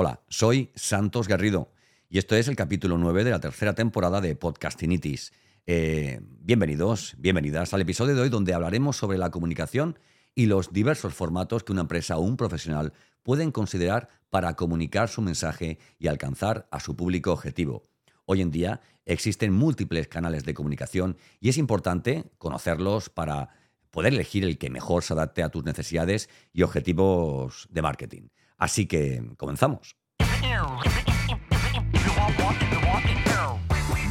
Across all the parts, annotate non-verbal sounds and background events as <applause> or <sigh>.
Hola, soy Santos Garrido y esto es el capítulo 9 de la tercera temporada de Podcastinitis. Eh, bienvenidos, bienvenidas al episodio de hoy donde hablaremos sobre la comunicación y los diversos formatos que una empresa o un profesional pueden considerar para comunicar su mensaje y alcanzar a su público objetivo. Hoy en día existen múltiples canales de comunicación y es importante conocerlos para poder elegir el que mejor se adapte a tus necesidades y objetivos de marketing. Así que comenzamos.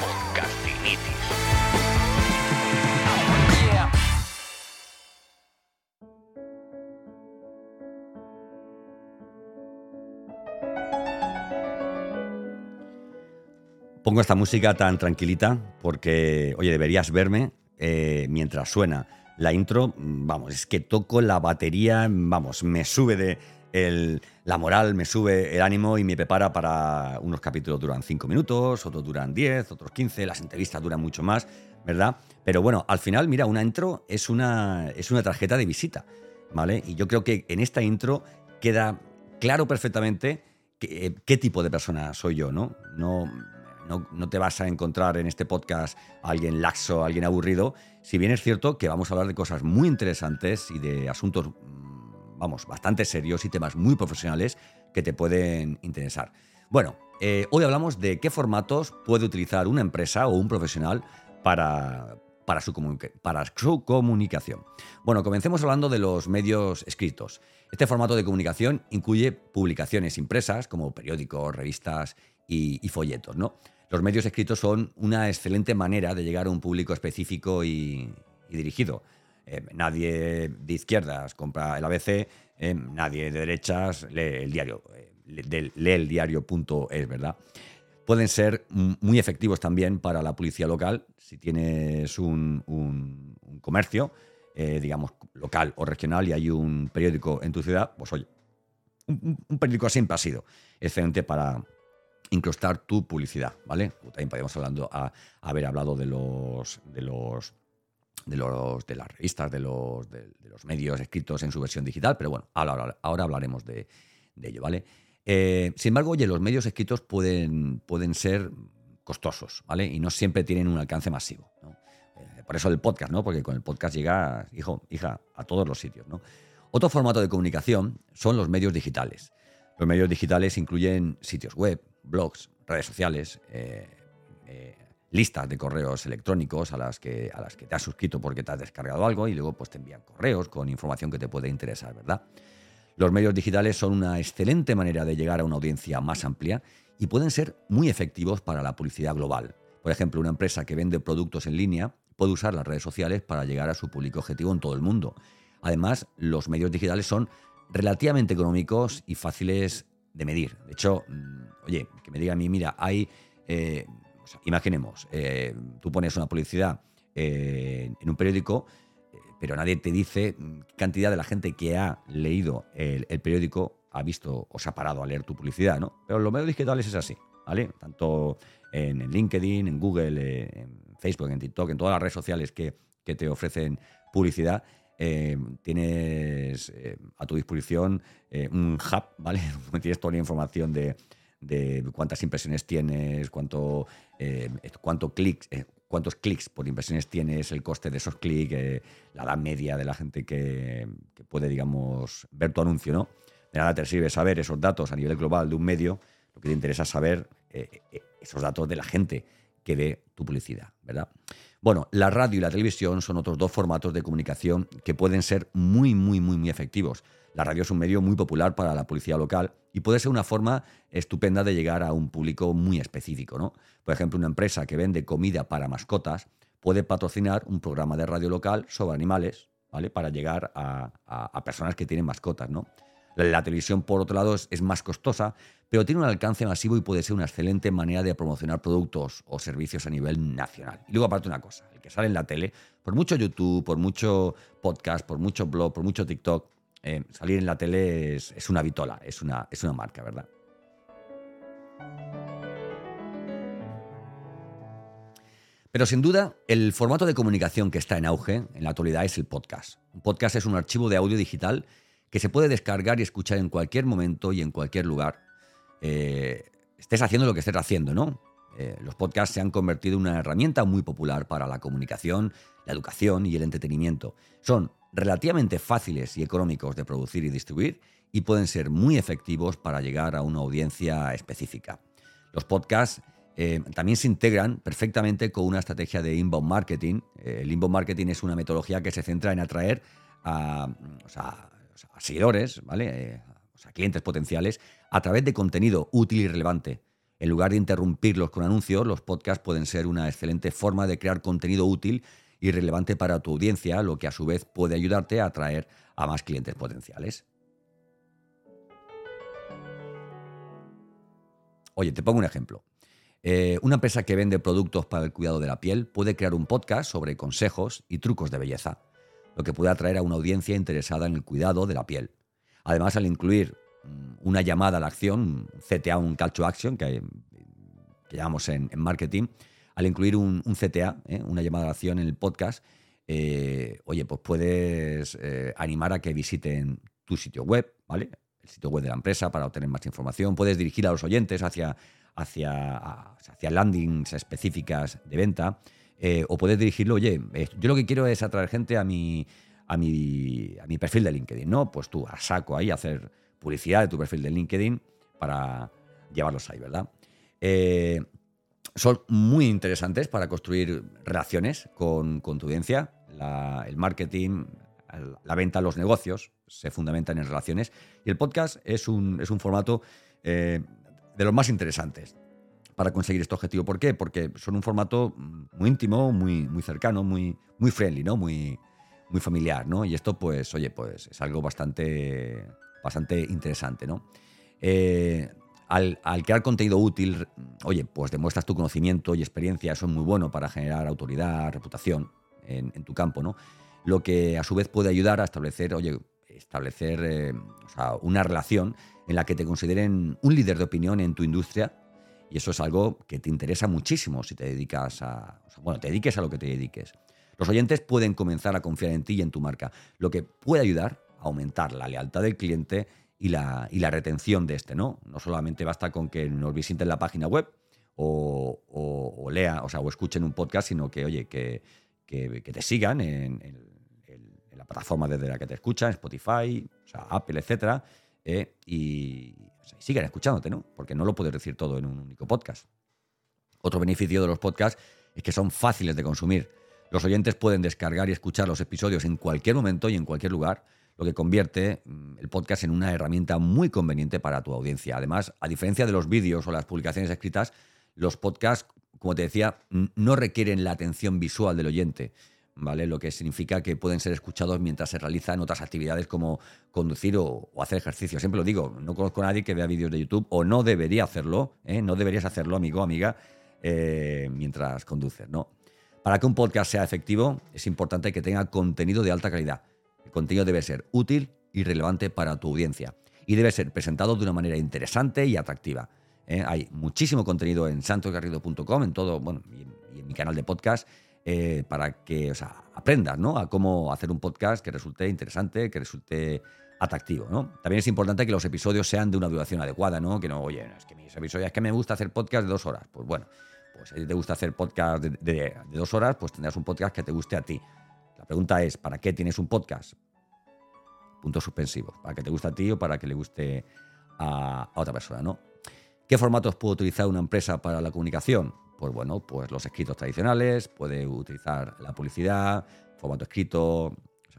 Podcastinitis. Pongo esta música tan tranquilita porque, oye, deberías verme eh, mientras suena la intro. Vamos, es que toco la batería, vamos, me sube de, la moral me sube el ánimo y me prepara para unos capítulos duran 5 minutos, otros duran 10, otros 15, las entrevistas duran mucho más, ¿verdad? Pero bueno, al final, mira, una intro es una, es una tarjeta de visita, ¿vale? Y yo creo que en esta intro queda claro perfectamente qué, qué tipo de persona soy yo, ¿no? No, no, no, te vas a encontrar en este podcast a alguien laxo, a alguien aburrido, si bien es cierto que vamos a hablar de cosas muy interesantes y de asuntos vamos, bastante serios y temas muy profesionales que te pueden interesar. Bueno, eh, hoy hablamos de qué formatos puede utilizar una empresa o un profesional para, para su, para su comunicación. Bueno, comencemos hablando de los medios escritos. Este formato de comunicación incluye publicaciones impresas como periódicos, revistas y, folletos. ¿no? Los medios escritos son una excelente manera de llegar a un público específico y dirigido. Eh, nadie de izquierdas compra el ABC, eh, nadie de derechas lee el diario, eh, lee el diario.es, ¿verdad? Pueden ser muy efectivos también para la policía local, si tienes un, comercio, digamos, local o regional y hay un periódico en tu ciudad, pues oye, un, periódico siempre ha sido excelente para, incrustar tu publicidad, ¿vale? También podríamos hablando, haber hablado de los, de los de, los, de las revistas, de los, de, los medios escritos en su versión digital, pero bueno, ahora, ahora hablaremos de, ello, ¿vale? Eh, sin embargo, oye, los medios escritos pueden, pueden ser costosos, ¿vale? Y no siempre tienen un alcance masivo, eh, por eso el podcast, ¿no? Porque con el podcast llega, hijo, hija, a todos los sitios, ¿no? Otro formato de comunicación son los medios digitales. Los medios digitales incluyen sitios web, blogs, redes sociales, eh, listas de correos electrónicos a las, que, a las que te has suscrito porque te has descargado algo y luego pues te envían correos con información que te puede interesar, ¿verdad? Los medios digitales son una excelente manera de llegar a una audiencia más amplia y pueden ser muy efectivos para la publicidad global. Por ejemplo, una empresa que vende productos en línea puede usar las redes sociales para llegar a su público objetivo en todo el mundo. Además, los medios digitales son relativamente económicos y fáciles de medir. De hecho, mm, oye, que me diga a mí, mira, hay eh, imaginemos, eh, tú pones una publicidad eh, en un periódico, eh, pero nadie te dice qué cantidad de la gente que ha leído el, periódico ha visto o se ha parado a leer tu publicidad, ¿no? Pero los medios digitales es así, ¿vale? Tanto en, LinkedIn, en Google, en Facebook, en TikTok, en todas las redes sociales que, te ofrecen publicidad, tienes a tu disposición un hub, ¿vale? <laughs> tienes toda la información de, de cuántas impresiones tienes, cuánto, eh, cuánto clics, eh, cuántos clics por impresiones tienes, el coste de esos clics, eh, la edad media de la gente que, puede, digamos, ver tu anuncio, ¿no? De nada te sirve saber esos datos a nivel global de un medio, lo que te interesa es saber esos datos de la gente que ve tu publicidad, ¿verdad? Bueno, la radio y la televisión son otros dos formatos de comunicación que pueden ser muy, muy, muy, muy efectivos. La radio es un medio muy popular para la policía local y puede ser una forma estupenda de llegar a un público muy específico. ¿no? Por ejemplo, una empresa que vende comida para mascotas puede patrocinar un programa de radio local sobre animales, ¿vale? Para llegar a, personas que tienen mascotas, ¿no? La, televisión, por otro lado, es, más costosa, pero tiene un alcance masivo y puede ser una excelente manera de promocionar productos o servicios a nivel nacional. Y luego, aparte, una cosa: el que sale en la tele, por mucho YouTube, por mucho podcast, por mucho blog, por mucho TikTok, eh, salir en la tele es, una vitola, es una, es una marca, ¿verdad? Pero sin duda, el formato de comunicación que está en auge en la actualidad es el podcast. Un podcast es un archivo de audio digital que se puede descargar y escuchar en cualquier momento y en cualquier lugar. Eh, estés haciendo lo que estés haciendo, ¿no? Eh, los podcasts se han convertido en una herramienta muy popular para la comunicación, la educación y el entretenimiento. Son relativamente fáciles y económicos de producir y distribuir y pueden ser muy efectivos para llegar a una audiencia específica. Los podcasts eh, también se integran perfectamente con una estrategia de inbound marketing. el inbound marketing es una metodología que se centra en atraer a, seguidores, ¿vale? a clientes potenciales, a través de contenido útil y relevante. En lugar de interrumpirlos con anuncios, los podcasts pueden ser una excelente forma de crear contenido útil y relevante para tu audiencia, lo que a su vez puede ayudarte a atraer a más clientes potenciales. Oye, te pongo un ejemplo. Eh, una empresa que vende productos para el cuidado de la piel puede crear un podcast sobre consejos y trucos de belleza, lo que puede atraer a una audiencia interesada en el cuidado de la piel. Además, al incluir mm, una llamada a la acción, un CTA, un call to action, que, llamamos en, marketing, al incluir un, CTA, ¿eh? una llamada a la acción en el podcast, eh, oye, pues puedes eh, animar a que visiten tu sitio web, ¿vale? El sitio web de la empresa para obtener más información. Puedes dirigir a los oyentes hacia, hacia, hacia landings específicas de venta. O puedes dirigirlo, oye, yo lo que quiero es atraer gente a mi, a mi, a mi perfil de LinkedIn, ¿no? Pues tú a saco ahí hacer publicidad de tu perfil de LinkedIn para llevarlos ahí, ¿verdad? Eh, son muy interesantes para construir relaciones con, tu audiencia. el marketing, la venta, los negocios se fundamentan en relaciones. Y el podcast es un, es un formato eh, de los más interesantes para conseguir este objetivo. ¿Por qué? Porque son un formato muy íntimo, muy, muy cercano, muy, muy friendly, ¿no? Muy, muy familiar, ¿no? Y esto, pues, oye, pues es algo bastante, bastante interesante, ¿no? Eh, al, crear contenido útil, oye, pues demuestras tu conocimiento y experiencia, eso es muy bueno para generar autoridad, reputación en, tu campo, ¿no? Lo que a su vez puede ayudar a establecer, oye, establecer eh, una relación en la que te consideren un líder de opinión en tu industria y eso es algo que te interesa muchísimo si te dedicas a, bueno, te dediques a lo que te dediques. Los oyentes pueden comenzar a confiar en ti y en tu marca, lo que puede ayudar a aumentar la lealtad del cliente y la, y la retención de este, ¿no? No solamente basta con que nos visiten la página web o, o, lea, o sea, o escuchen un podcast, sino que, oye, que, que, te sigan en, la plataforma desde la que te escuchan, Spotify, o sea, Apple, etcétera, eh, y, sigan escuchándote, ¿no? Porque no lo puedes decir todo en un único podcast. Otro beneficio de los podcasts es que son fáciles de consumir. Los oyentes pueden descargar y escuchar los episodios en cualquier momento y en cualquier lugar, lo que convierte mm, el podcast en una herramienta muy conveniente para tu audiencia. Además, a diferencia de los vídeos o las publicaciones escritas, los podcasts, como te decía, no requieren la atención visual del oyente. ¿Vale? Lo que significa que pueden ser escuchados mientras se realizan otras actividades como conducir o, hacer ejercicio. Siempre lo digo, no conozco a nadie que vea vídeos de YouTube o no debería hacerlo, ¿eh? no deberías hacerlo, amigo, amiga, eh, mientras conduces, ¿no? Para que un podcast sea efectivo, es importante que tenga contenido de alta calidad. El contenido debe ser útil y relevante para tu audiencia. Y debe ser presentado de una manera interesante y atractiva. ¿eh? hay muchísimo contenido en santosgarrido.com, en todo, bueno, y en, mi canal de podcast, eh, para que aprendas ¿no? a cómo hacer un podcast que resulte interesante, que resulte atractivo. También es importante que los episodios sean de una duración adecuada, ¿no? Que no, oye, es que mis episodios es que me gusta hacer podcast de dos horas. Pues bueno, pues si te gusta hacer podcast de, dos horas, pues tendrás un podcast que te guste a ti. La pregunta es, ¿para qué tienes un podcast? Puntos suspensivos. ¿Para que te guste a ti o para que le guste a, otra persona, no? ¿Qué formatos puede utilizar una empresa para la comunicación? Pues bueno, pues los escritos tradicionales, puede utilizar la publicidad, formato escrito,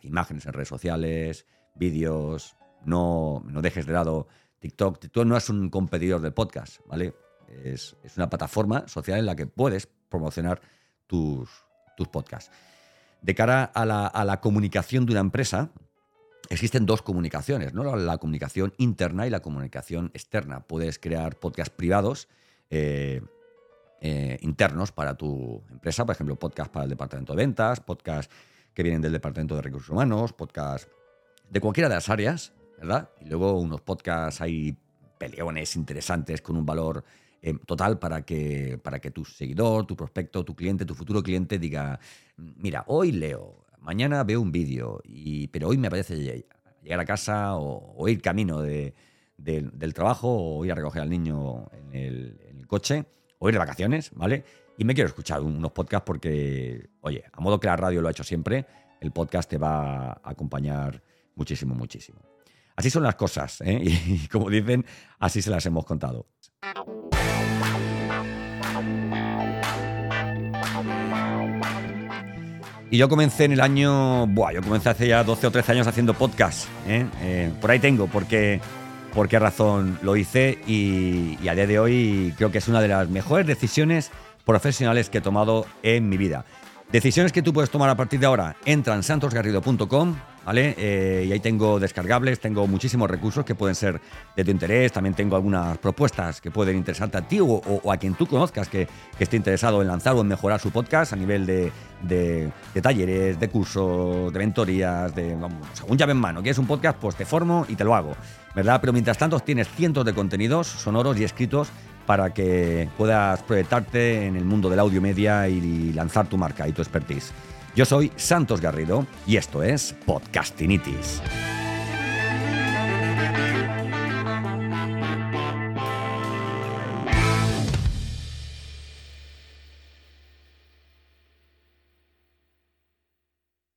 imágenes en redes sociales, vídeos, no, no dejes de lado TikTok. TikTok no es un competidor del podcast, ¿vale? Es, una plataforma social en la que puedes promocionar tus, tus podcasts. De cara a la, comunicación de una empresa, existen dos comunicaciones, ¿no? La, comunicación interna y la comunicación externa. Puedes crear podcasts privados eh, eh, internos para tu empresa, por ejemplo, podcast para el departamento de ventas, podcast que vienen del departamento de recursos humanos, podcast de cualquiera de las áreas, ¿verdad? Y luego unos podcasts hay peleones interesantes con un valor eh, total para que, para que tu seguidor, tu prospecto, tu cliente, tu futuro cliente diga, mira, hoy leo, mañana veo un vídeo, pero hoy me parece llegar a casa o, ir camino del trabajo o ir a recoger al niño en el coche o ir de vacaciones, ¿vale? Y me quiero escuchar unos podcasts porque, oye, a modo que la radio lo ha hecho siempre, el podcast te va a acompañar muchísimo, muchísimo. Así son las cosas, ¿eh? <laughs> y como dicen, así se las hemos contado. Y yo comencé en el año. Buah, yo comencé hace ya 12 o 13 años haciendo podcast. ¿eh? Eh, por ahí tengo, porque por qué razón lo hice y, a día de hoy creo que es una de las mejores decisiones profesionales que he tomado en mi vida. Decisiones que tú puedes tomar a partir de ahora. Entra en santosgarrido.com, ¿vale? Eh, y ahí tengo descargables, tengo muchísimos recursos que pueden ser de tu interés. También tengo algunas propuestas que pueden interesarte a ti o, a quien tú conozcas que, esté interesado en lanzar o en mejorar su podcast a nivel de, talleres, de cursos, de mentorías, de según llave en mano. ¿Quieres un podcast? Pues te formo y te lo hago, ¿verdad? Pero mientras tanto tienes cientos de contenidos sonoros y escritos para que puedas proyectarte en el mundo del audio media y lanzar tu marca y tu expertise. Yo soy Santos Garrido y esto es Podcastinitis.